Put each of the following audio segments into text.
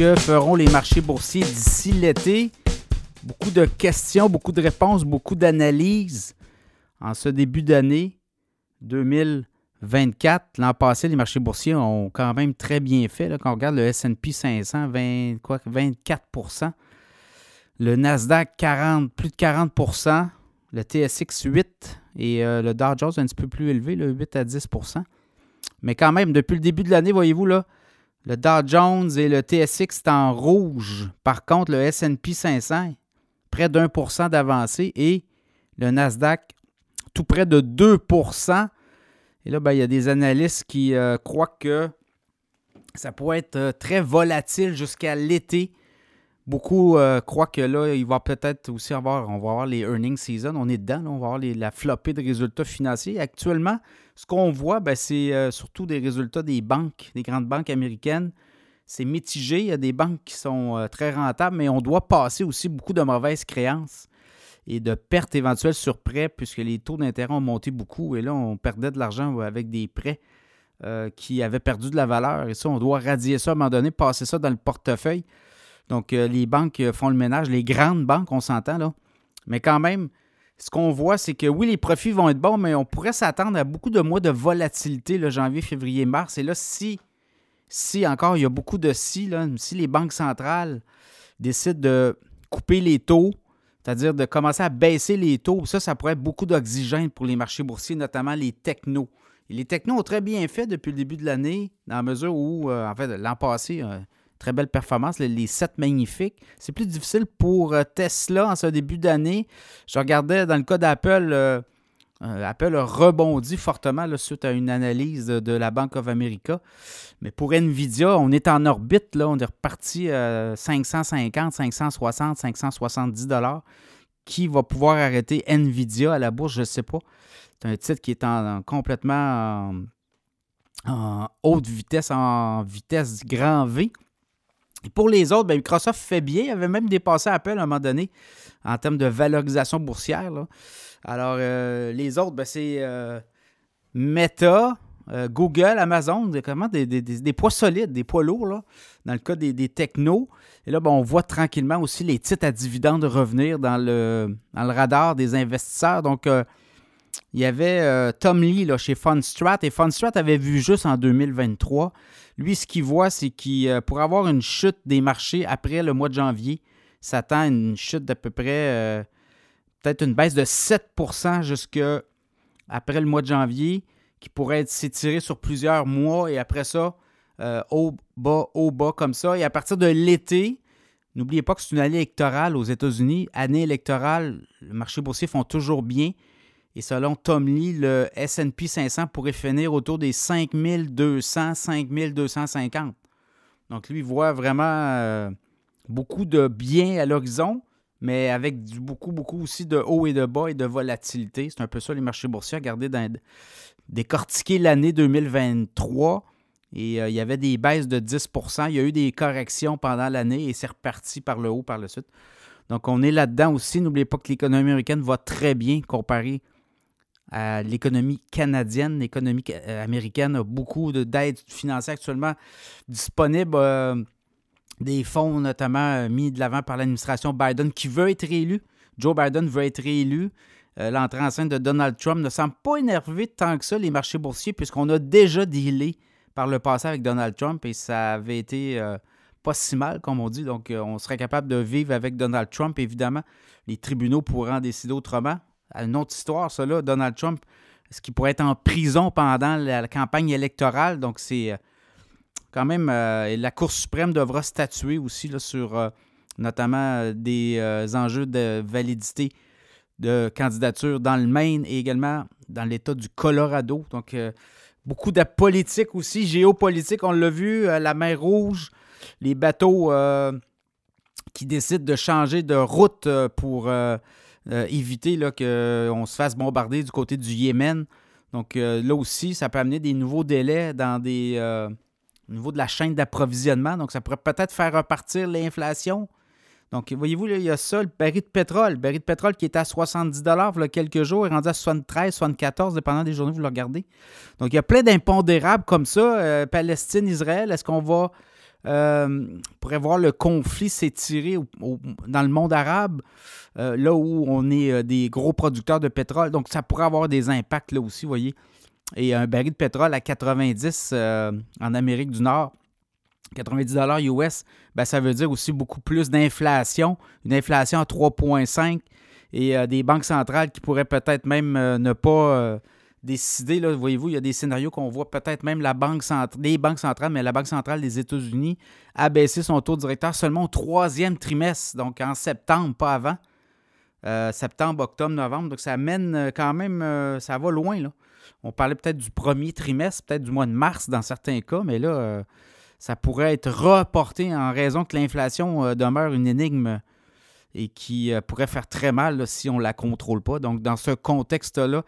que feront les marchés boursiers d'ici l'été. Beaucoup de questions, beaucoup de réponses, beaucoup d'analyses en ce début d'année 2024. L'an passé, les marchés boursiers ont quand même très bien fait. quand on regarde le SP 500, 20, quoi, 24% le Nasdaq 40, plus de 40% le TSX 8 et euh, le Dow Jones un petit peu plus élevé, le 8 à 10% Mais quand même, depuis le début de l'année, voyez-vous, là, le Dow Jones et le TSX sont en rouge. Par contre, le SP 500, près d'un pour cent d'avancée et le Nasdaq, tout près de 2% Et là, ben, il y a des analystes qui euh, croient que ça pourrait être euh, très volatile jusqu'à l'été Beaucoup euh, croient que là, il va peut-être aussi avoir, on va avoir les earnings season, on est dedans, on va avoir la flopée de résultats financiers. Actuellement, ce qu'on voit, ben, c'est euh, surtout des résultats des banques, des grandes banques américaines. C'est mitigé, il y a des banques qui sont euh, très rentables, mais on doit passer aussi beaucoup de mauvaises créances et de pertes éventuelles sur prêts, puisque les taux d'intérêt ont monté beaucoup et là, on perdait de l'argent avec des prêts qui avaient perdu de la valeur. Et ça, on doit radier ça à un moment donné, passer ça dans le portefeuille. Donc, euh, les banques euh, font le ménage, les grandes banques, on s'entend là. Mais quand même, ce qu'on voit, c'est que oui, les profits vont être bons, mais on pourrait s'attendre à beaucoup de mois de volatilité, le janvier, février, mars. Et là, si, si encore, il y a beaucoup de si, si les banques centrales décident de couper les taux, c'est-à-dire de commencer à baisser les taux, ça, ça pourrait être beaucoup d'oxygène pour les marchés boursiers, notamment les technos. Et les technos ont très bien fait depuis le début de l'année, dans la mesure où, euh, en fait, l'an passé, Très belle performance, les, 7 magnifiques. C'est plus difficile pour euh, Tesla en ce début d'année. Je regardais dans le cas d'Apple, euh, euh, Apple a rebondi fortement suite à une analyse de, la Bank of America. Mais pour Nvidia, on est en orbite, là, on est reparti à 550, 560, 570 dollars. Qui va pouvoir arrêter Nvidia à la bourse, je ne sais pas. C'est un titre qui est en, complètement en haute vitesse, en vitesse grand V pour les autres, ben, Microsoft fait bien. Il avait même dépassé Apple à un moment donné en termes de valorisation boursière. Alors, euh, les autres, ben, c'est euh, Meta, euh, Google, Amazon, comment, des, poids solides, des poids lourds, dans le cas des, technos. Et là, ben, on voit tranquillement aussi les titres à dividendes revenir dans le, dans le radar des investisseurs. Donc, il y avait Tom Lee là, chez Fundstrat, et Fundstrat avait vu juste en 2023 lui, ce qu'il voit, c'est qu'il euh, pour avoir une chute des marchés après le mois de janvier, s'attend à une chute d'à peu près, euh, peut-être une baisse de 7 jusqu'à après le mois de janvier, qui pourrait s'étirer sur plusieurs mois et après ça, euh, au bas, au bas comme ça. Et à partir de l'été, n'oubliez pas que c'est une année électorale aux États-Unis. Année électorale, le marché boursier font toujours bien. Et selon Tom Lee, le SP 500 pourrait finir autour des 5200, 5250. Donc, lui, il voit vraiment euh, beaucoup de bien à l'horizon, mais avec beaucoup, beaucoup aussi de haut et de bas et de volatilité. C'est un peu ça, les marchés boursiers. Regardez, décortiquer l'année 2023, et euh, il y avait des baisses de 10% Il y a eu des corrections pendant l'année et c'est reparti par le haut par la suite. Donc, on est là-dedans aussi. N'oubliez pas que l'économie américaine va très bien comparé à l'économie canadienne. L'économie euh, américaine a beaucoup d'aides financières actuellement disponibles. Euh, des fonds notamment euh, mis de l'avant par l'administration Biden qui veut être réélu. Joe Biden veut être réélu. L'entrée en scène de Donald Trump ne semble pas énerver tant que ça les marchés boursiers puisqu'on a déjà dealé par le passé avec Donald Trump et ça avait été pas si mal, comme on dit. Donc, on serait capable de vivre avec Donald Trump, évidemment. Les tribunaux pourront en décider autrement une autre histoire, ça, là, Donald Trump, ce qui pourrait être en prison pendant la, campagne électorale? Donc, c'est euh, quand même. Euh, la Cour suprême devra statuer aussi là, sur euh, notamment des enjeux de validité de candidature dans le Maine et également dans l'État du Colorado. Donc, beaucoup de politique aussi, géopolitique. On l'a vu, la mer Rouge, les bateaux qui décident de changer de route pour euh, éviter qu'on euh, se fasse bombarder du côté du Yémen. Donc euh, là aussi, ça peut amener des nouveaux délais dans des, au niveau de la chaîne d'approvisionnement. Donc ça pourrait peut-être faire repartir l'inflation. Donc, voyez-vous, il y a ça, le baril de pétrole. Le baril de pétrole qui était à 70 il y a quelques jours, est rendu à 73, 74, dépendant des journées, vous le regardez. Donc, il y a plein d'impondérables comme ça. Palestine, Israël, est-ce qu'on va on pourrait voir le conflit s'étirer dans le monde arabe, là où on est des gros producteurs de pétrole. Donc, ça pourrait avoir des impacts là aussi, vous voyez. Et un baril de pétrole à 90 en Amérique du Nord, 90 US, ben, ça veut dire aussi beaucoup plus d'inflation, une inflation à 3,5 et euh, des banques centrales qui pourraient peut-être même euh, ne pas euh, décider. Là, voyez-vous, il y a des scénarios qu'on voit peut-être même la banque centrale, banques centrales, mais la Banque centrale des États-Unis a baissé son taux directeur seulement au troisième trimestre, donc en septembre, pas avant. septembre, octobre, novembre. Donc ça mène quand même, ça va loin. On parlait peut-être du premier trimestre, peut-être du mois de mars dans certains cas, mais là, ça pourrait être reporté en raison que l'inflation euh, demeure une énigme et qui euh, pourrait faire très mal si on ne la contrôle pas. Donc, dans ce contexte-là,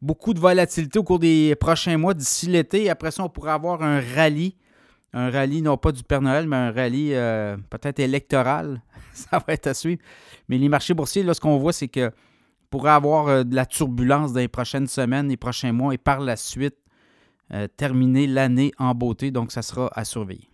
beaucoup de volatilité au cours des prochains mois d'ici l'été. Après ça, on pourrait avoir un rallye. Un rallye, non pas du Père Noël, mais un rallye euh, peut-être électoral. ça va être à suivre. Mais les marchés boursiers, là, ce qu'on voit, c'est que pourrait avoir de la turbulence dans les prochaines semaines, les prochains mois et par la suite, euh, terminer l'année en beauté. Donc, ça sera à surveiller.